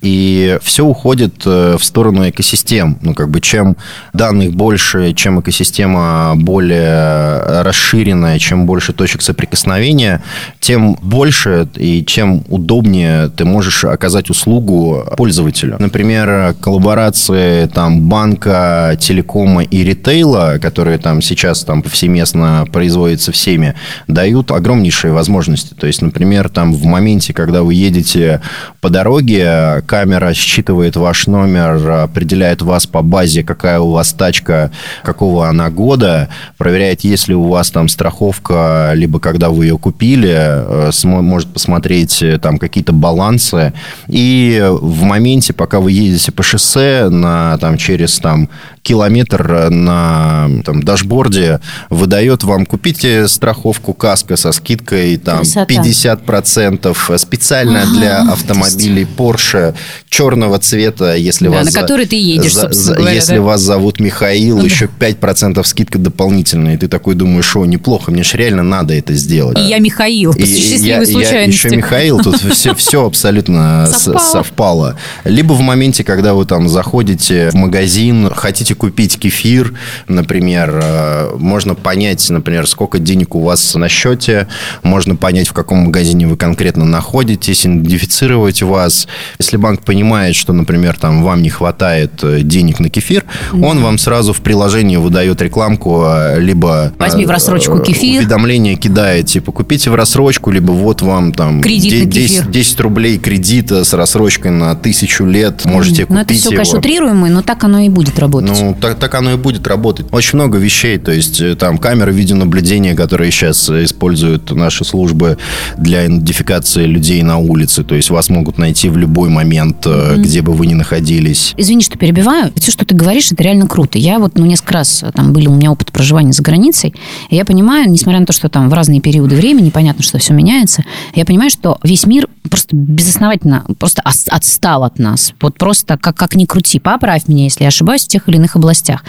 И все уходит э, в сторону экосистем. Ну, как бы чем данных больше, чем экосистема более расширенная, чем больше точек соприкосновения, тем больше и чем удобнее удобнее ты можешь оказать услугу пользователю. Например, коллаборации там банка, телекома и ритейла, которые там сейчас там повсеместно производятся всеми, дают огромнейшие возможности. То есть, например, там в моменте, когда вы едете по дороге, камера считывает ваш номер, определяет вас по базе, какая у вас тачка, какого она года, проверяет, есть ли у вас там страховка, либо когда вы ее купили, э, может посмотреть там какие какие-то балансы. И в моменте, пока вы едете по шоссе на, там, через там, километр на там, дашборде, выдает вам, купите страховку каска со скидкой там, 50% специально ага, для автомобилей Porsche черного цвета, если да, вас... на который ты едешь, за, за, говоря, Если да? вас зовут Михаил, ну, еще 5% скидка дополнительная. И ты такой думаешь, что неплохо, мне же реально надо это сделать. И я Михаил, по счастливой случайности. Я еще Михаил, тут все, все абсолютно совпало. совпало. Либо в моменте, когда вы там заходите в магазин, хотите купить кефир, например, э, можно понять, например, сколько денег у вас на счете, можно понять, в каком магазине вы конкретно находитесь, идентифицировать вас. Если банк понимает, что, например, там вам не хватает э, денег на кефир, да. он вам сразу в приложении выдает рекламку, э, либо... Возьми в рассрочку кефир. Уведомление кидает, типа, купите в рассрочку, либо вот вам там... Кредит 10, 10 рублей рублей кредита с рассрочкой на тысячу лет можете ну, купить это все, его. конечно, утрируемый, но так оно и будет работать. Ну, так, так оно и будет работать. Очень много вещей, то есть э, там камеры видеонаблюдения, которые сейчас используют наши службы для идентификации людей на улице, то есть вас могут найти в любой момент, mm-hmm. где бы вы ни находились. Извини, что перебиваю. Все, что ты говоришь, это реально круто. Я вот, ну, несколько раз э, там были у меня опыт проживания за границей, и я понимаю, несмотря на то, что там в разные периоды времени, понятно, что все меняется, я понимаю, что весь мир просто безосновательно просто отстал от нас. Вот просто как, как ни крути, поправь меня, если я ошибаюсь в тех или иных областях.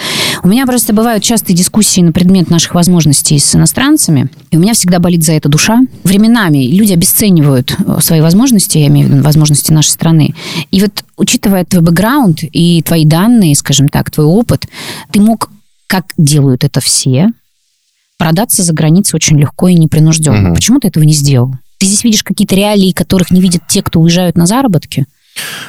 У меня просто бывают частые дискуссии дискуссии на предмет наших возможностей с иностранцами, и у меня всегда болит за это душа. Временами люди обесценивают э, свои возможности, я имею в виду возможности нашей страны. И вот, учитывая твой бэкграунд и твои данные, скажем так, твой опыт, ты мог, как делают это все, продаться за границей очень легко и непринужденно. Угу. Почему ты этого не сделал? Ты здесь видишь какие-то реалии, которых не видят те, кто уезжают на заработки?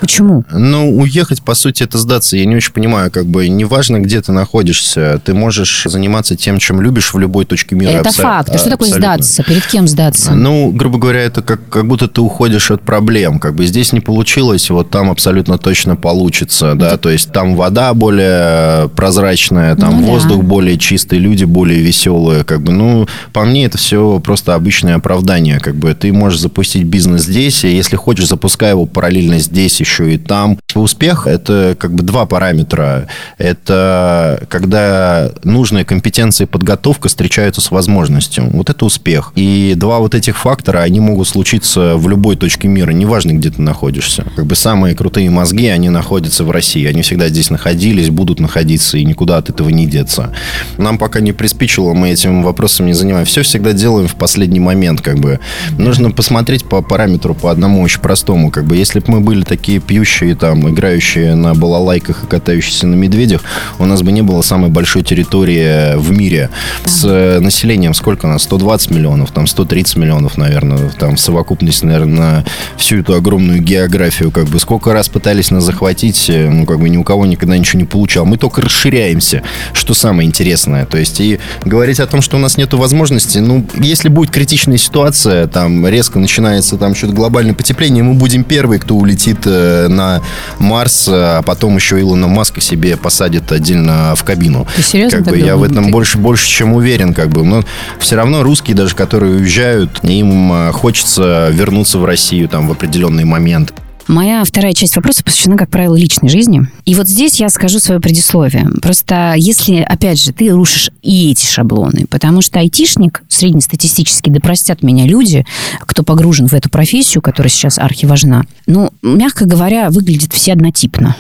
Почему? Ну, уехать, по сути, это сдаться. Я не очень понимаю, как бы, неважно, где ты находишься, ты можешь заниматься тем, чем любишь в любой точке мира. Это абсо- факт. А что такое сдаться? Перед кем сдаться? Ну, грубо говоря, это как, как будто ты уходишь от проблем. Как бы здесь не получилось, вот там абсолютно точно получится, да, это... то есть там вода более прозрачная, там ну, воздух да. более чистый, люди более веселые, как бы, ну, по мне это все просто обычное оправдание, как бы, ты можешь запустить бизнес здесь, и если хочешь, запускай его параллельно здесь здесь, еще и там. Успех – это как бы два параметра. Это когда нужные компетенции и подготовка встречаются с возможностью. Вот это успех. И два вот этих фактора, они могут случиться в любой точке мира, неважно, где ты находишься. Как бы самые крутые мозги, они находятся в России. Они всегда здесь находились, будут находиться, и никуда от этого не деться. Нам пока не приспичило, мы этим вопросом не занимаемся. Все всегда делаем в последний момент, как бы. Нужно посмотреть по параметру, по одному очень простому. Как бы, если бы мы были такие пьющие, там, играющие на балалайках и катающиеся на медведях, у нас бы не было самой большой территории в мире. С э, населением сколько у нас? 120 миллионов, там 130 миллионов, наверное, там в совокупности, наверное, на всю эту огромную географию, как бы сколько раз пытались нас захватить, э, ну, как бы ни у кого никогда ничего не получал. Мы только расширяемся, что самое интересное. То есть, и говорить о том, что у нас нет возможности, ну, если будет критичная ситуация, там резко начинается там что-то глобальное потепление, мы будем первые, кто улетит полетит э, на Марс, а потом еще Илона Маска себе посадит отдельно в кабину. Ты серьезно как бы, Я в этом больше, больше, чем уверен. Как бы. Но все равно русские, даже которые уезжают, им э, хочется вернуться в Россию там, в определенный момент. Моя вторая часть вопроса посвящена, как правило, личной жизни. И вот здесь я скажу свое предисловие. Просто если, опять же, ты рушишь и эти шаблоны, потому что айтишник, среднестатистически, да простят меня люди, кто погружен в эту профессию, которая сейчас архиважна, ну, мягко говоря, выглядит все однотипно.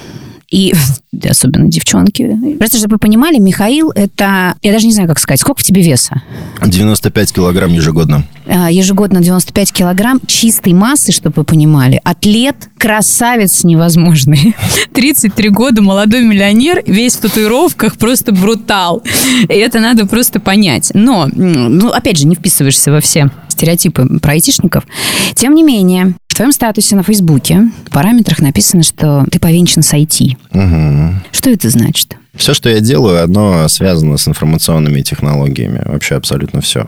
И особенно девчонки. Просто, чтобы вы понимали, Михаил, это... Я даже не знаю, как сказать. Сколько в тебе веса? 95 килограмм ежегодно. А, ежегодно 95 килограмм чистой массы, чтобы вы понимали. Атлет, красавец невозможный. 33 года, молодой миллионер, весь в татуировках, просто брутал. И это надо просто понять. Но, ну, опять же, не вписываешься во все стереотипы про айтишников. Тем не менее, в твоем статусе на Фейсбуке в параметрах написано, что ты повенчан с IT. Угу. Что это значит? Все, что я делаю, одно связано с информационными технологиями. Вообще абсолютно все.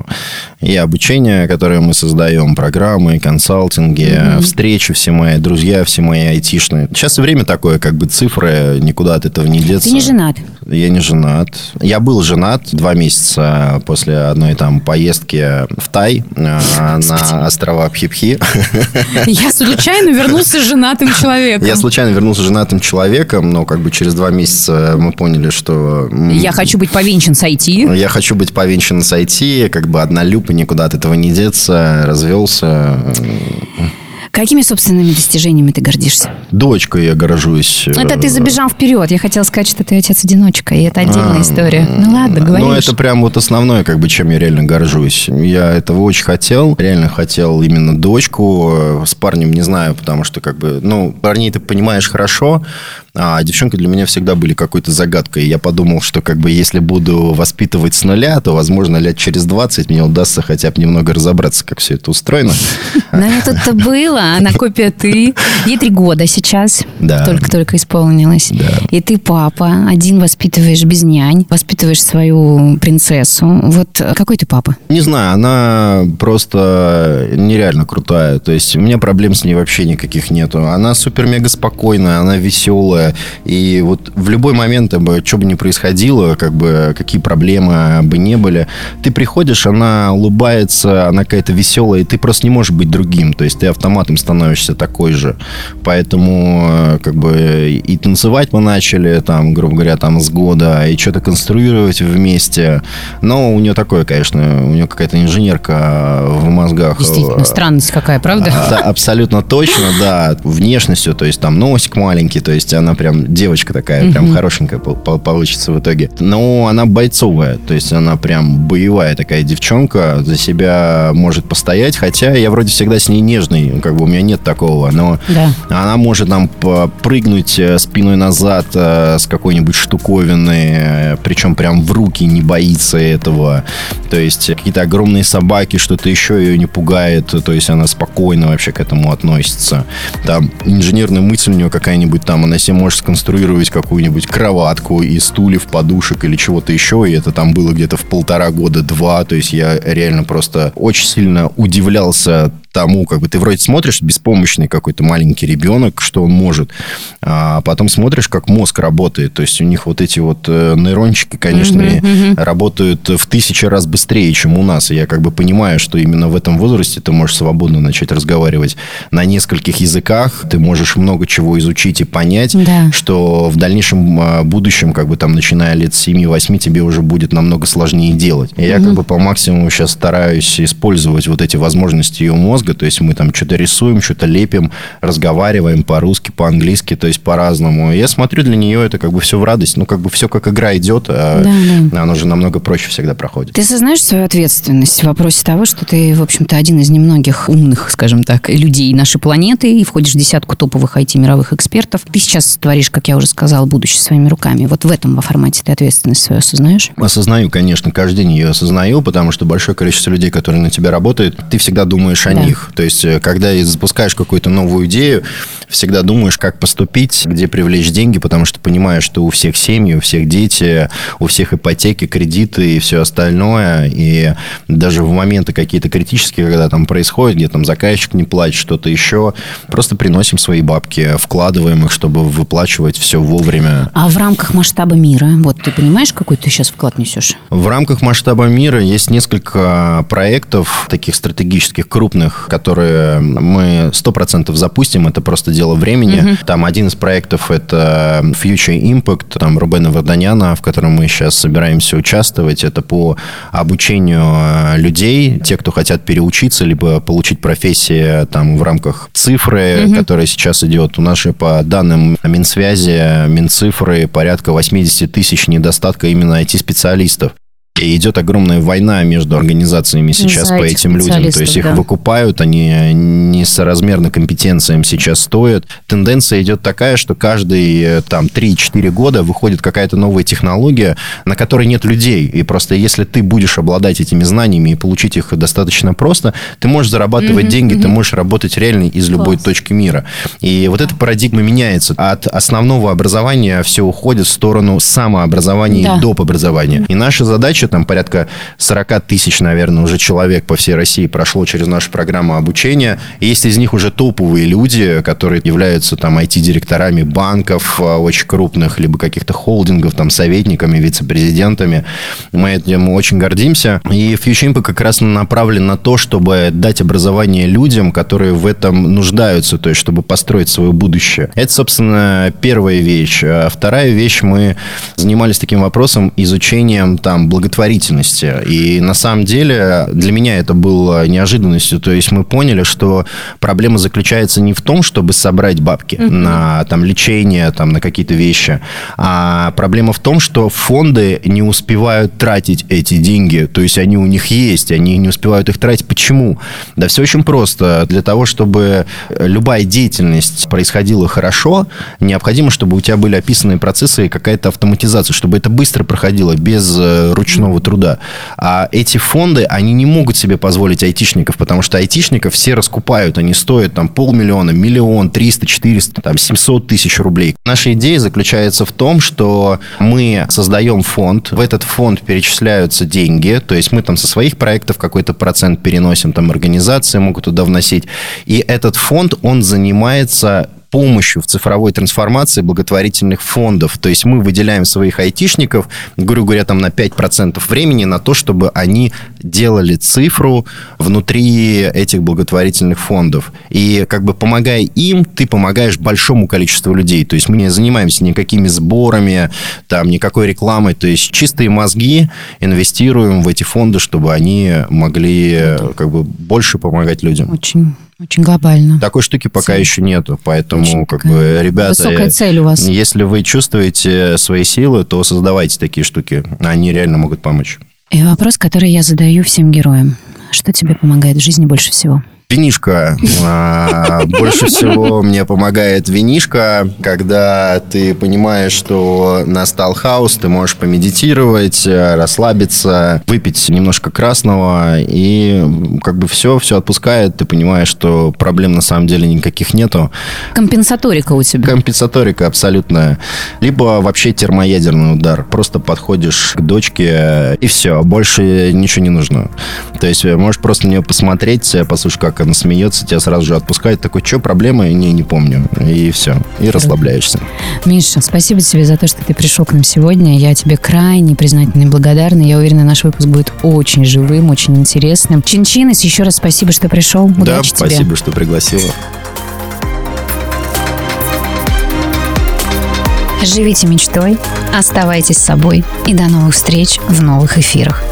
И обучение, которое мы создаем, программы, консалтинги, mm-hmm. встречи, все мои друзья, все мои айтишные. Сейчас время такое, как бы цифры, никуда от этого не деться. Ты не женат? Я не женат. Я был женат два месяца после одной там поездки в Тай э, на острова Пхипхи. Я случайно вернулся женатым человеком. Я случайно вернулся женатым человеком, но как бы через два месяца мы поняли, поняли, что... Я хочу быть повенчан с IT. Я хочу быть повенчан с IT, как бы однолюб, и никуда от этого не деться, развелся. Какими собственными достижениями ты гордишься? Дочкой я горжусь. Это ты забежал вперед. Я хотела сказать, что ты отец-одиночка, и это отдельная а, история. Ну ладно, говори. Ну, это прям вот основное, как бы, чем я реально горжусь. Я этого очень хотел. Реально хотел именно дочку. С парнем не знаю, потому что, как бы, ну, парней ты понимаешь хорошо, а девчонки для меня всегда были какой-то загадкой. Я подумал, что как бы если буду воспитывать с нуля, то, возможно, лет через 20 мне удастся хотя бы немного разобраться, как все это устроено. Но это было, она копия ты. Ей три года сейчас. Да. Только-только исполнилось. Да. И ты папа. Один воспитываешь без нянь. Воспитываешь свою принцессу. Вот какой ты папа? Не знаю, она просто нереально крутая. То есть у меня проблем с ней вообще никаких нету. Она супер-мега спокойная, она веселая, и вот в любой момент, что бы ни происходило, как бы, какие проблемы бы не были, ты приходишь, она улыбается, она какая-то веселая, и ты просто не можешь быть другим. То есть ты автоматом становишься такой же. Поэтому э, как бы и танцевать мы начали, там, грубо говоря, там с года, и что-то конструировать вместе. Но у нее такое, конечно, у нее какая-то инженерка в мозгах. Действительно, странность какая, правда? Да, абсолютно точно, да. Внешностью, то есть там носик маленький, то есть она она прям девочка такая, прям хорошенькая получится в итоге. Но она бойцовая, то есть она прям боевая такая девчонка, за себя может постоять, хотя я вроде всегда с ней нежный, как бы у меня нет такого, но да. она может там прыгнуть э, спиной назад э, с какой-нибудь штуковины, э, причем прям в руки не боится этого. То есть какие-то огромные собаки, что-то еще ее не пугает, то есть она спокойно вообще к этому относится. Там инженерная мысль у нее какая-нибудь там, она себе может сконструировать какую-нибудь кроватку из стульев, подушек или чего-то еще, и это там было где-то в полтора года, два, то есть я реально просто очень сильно удивлялся тому, как бы ты вроде смотришь, беспомощный какой-то маленький ребенок, что он может, а потом смотришь, как мозг работает. То есть у них вот эти вот э, нейрончики, конечно, uh-huh, uh-huh. работают в тысячи раз быстрее, чем у нас. И я как бы понимаю, что именно в этом возрасте ты можешь свободно начать разговаривать на нескольких языках, ты можешь много чего изучить и понять, да. что в дальнейшем а, будущем, как бы там, начиная лет 7-8, тебе уже будет намного сложнее делать. И uh-huh. я как бы по максимуму сейчас стараюсь использовать вот эти возможности ее мозга, мозга, то есть мы там что-то рисуем, что-то лепим, разговариваем по-русски, по-английски, то есть по-разному. Я смотрю, для нее это как бы все в радость, ну как бы все как игра идет, а да, да. оно же намного проще всегда проходит. Ты осознаешь свою ответственность в вопросе того, что ты, в общем-то, один из немногих умных, скажем так, людей нашей планеты и входишь в десятку топовых IT-мировых экспертов. Ты сейчас творишь, как я уже сказала, будущее своими руками. Вот в этом во формате ты ответственность свою осознаешь? Осознаю, конечно, каждый день ее осознаю, потому что большое количество людей, которые на тебя работают, ты всегда думаешь о да. них них. То есть, э, когда запускаешь какую-то новую идею, всегда думаешь, как поступить, где привлечь деньги, потому что понимаешь, что у всех семьи, у всех дети, у всех ипотеки, кредиты и все остальное. И даже в моменты какие-то критические, когда там происходит, где там заказчик не платит, что-то еще, просто приносим свои бабки, вкладываем их, чтобы выплачивать все вовремя. А в рамках масштаба мира, вот ты понимаешь, какой ты сейчас вклад несешь? В рамках масштаба мира есть несколько проектов, таких стратегических, крупных, которые мы 100% запустим, это просто дело времени. Угу. Там один из проектов это Future Impact, там Рубена Варданяна, в котором мы сейчас собираемся участвовать. Это по обучению э, людей, те, кто хотят переучиться, либо получить профессии там в рамках цифры, угу. которая сейчас идет. У нас же по данным Минсвязи, Минцифры порядка 80 тысяч недостатка именно IT-специалистов. И идет огромная война между организациями сейчас по этим людям. То есть их да. выкупают, они несоразмерно компетенциям сейчас стоят. Тенденция идет такая, что каждые там 3-4 года выходит какая-то новая технология, на которой нет людей. И просто если ты будешь обладать этими знаниями и получить их достаточно просто, ты можешь зарабатывать mm-hmm, деньги, mm-hmm. ты можешь работать реально из любой Класс. точки мира. И вот эта парадигма меняется. От основного образования все уходит в сторону самообразования да. и доп. образования. И наша задача там порядка 40 тысяч, наверное, уже человек по всей России прошло через нашу программу обучения. И есть из них уже топовые люди, которые являются там IT-директорами банков а, очень крупных, либо каких-то холдингов, там, советниками, вице-президентами. Мы этим очень гордимся. И FutureImpo как раз направлен на то, чтобы дать образование людям, которые в этом нуждаются, то есть чтобы построить свое будущее. Это, собственно, первая вещь. А вторая вещь, мы занимались таким вопросом изучением там благотворительности благотворительности. И на самом деле для меня это было неожиданностью. То есть мы поняли, что проблема заключается не в том, чтобы собрать бабки uh-huh. на там, лечение, там, на какие-то вещи, а проблема в том, что фонды не успевают тратить эти деньги. То есть они у них есть, они не успевают их тратить. Почему? Да все очень просто. Для того, чтобы любая деятельность происходила хорошо, необходимо, чтобы у тебя были описанные процессы и какая-то автоматизация, чтобы это быстро проходило без э, ручного ручного труда. А эти фонды, они не могут себе позволить айтишников, потому что айтишников все раскупают. Они стоят там полмиллиона, миллион, триста, четыреста, там 700 тысяч рублей. Наша идея заключается в том, что мы создаем фонд, в этот фонд перечисляются деньги, то есть мы там со своих проектов какой-то процент переносим, там организации могут туда вносить, и этот фонд, он занимается помощью в цифровой трансформации благотворительных фондов. То есть мы выделяем своих айтишников, грубо говоря, там на 5% времени на то, чтобы они делали цифру внутри этих благотворительных фондов. И как бы помогая им, ты помогаешь большому количеству людей. То есть мы не занимаемся никакими сборами, там никакой рекламой. То есть чистые мозги инвестируем в эти фонды, чтобы они могли как бы больше помогать людям. Очень Очень глобально. Такой штуки пока Цель. еще нету, поэтому, Очень как бы, ребята... Высокая цель у вас. Если вы чувствуете свои силы, то создавайте такие штуки. Они реально могут помочь. И вопрос, который я задаю всем героям. Что тебе помогает в жизни больше всего? Винишка. Больше всего мне помогает винишка, когда ты понимаешь, что настал хаос, ты можешь помедитировать, э, расслабиться, выпить немножко красного, и как бы все, все отпускает. Ты понимаешь, что проблем на самом деле никаких нету. Компенсаторика у тебя. Компенсаторика абсолютная. Либо вообще термоядерный удар. Просто подходишь к дочке, и все. Больше ничего не нужно. То есть э, можешь просто на нее посмотреть, э, послушать, как она смеется, тебя сразу же отпускает. Такой, что, проблема? Не, не помню. И все. И расслабляешься. Миша, спасибо тебе за то, что ты пришел к нам сегодня. Я тебе крайне признательна и благодарна. Я уверена, наш выпуск будет очень живым, очень интересным. Чин-чинес, еще раз спасибо, что пришел. Удачи да, тебе. спасибо, что пригласила. Живите мечтой, оставайтесь собой и до новых встреч в новых эфирах.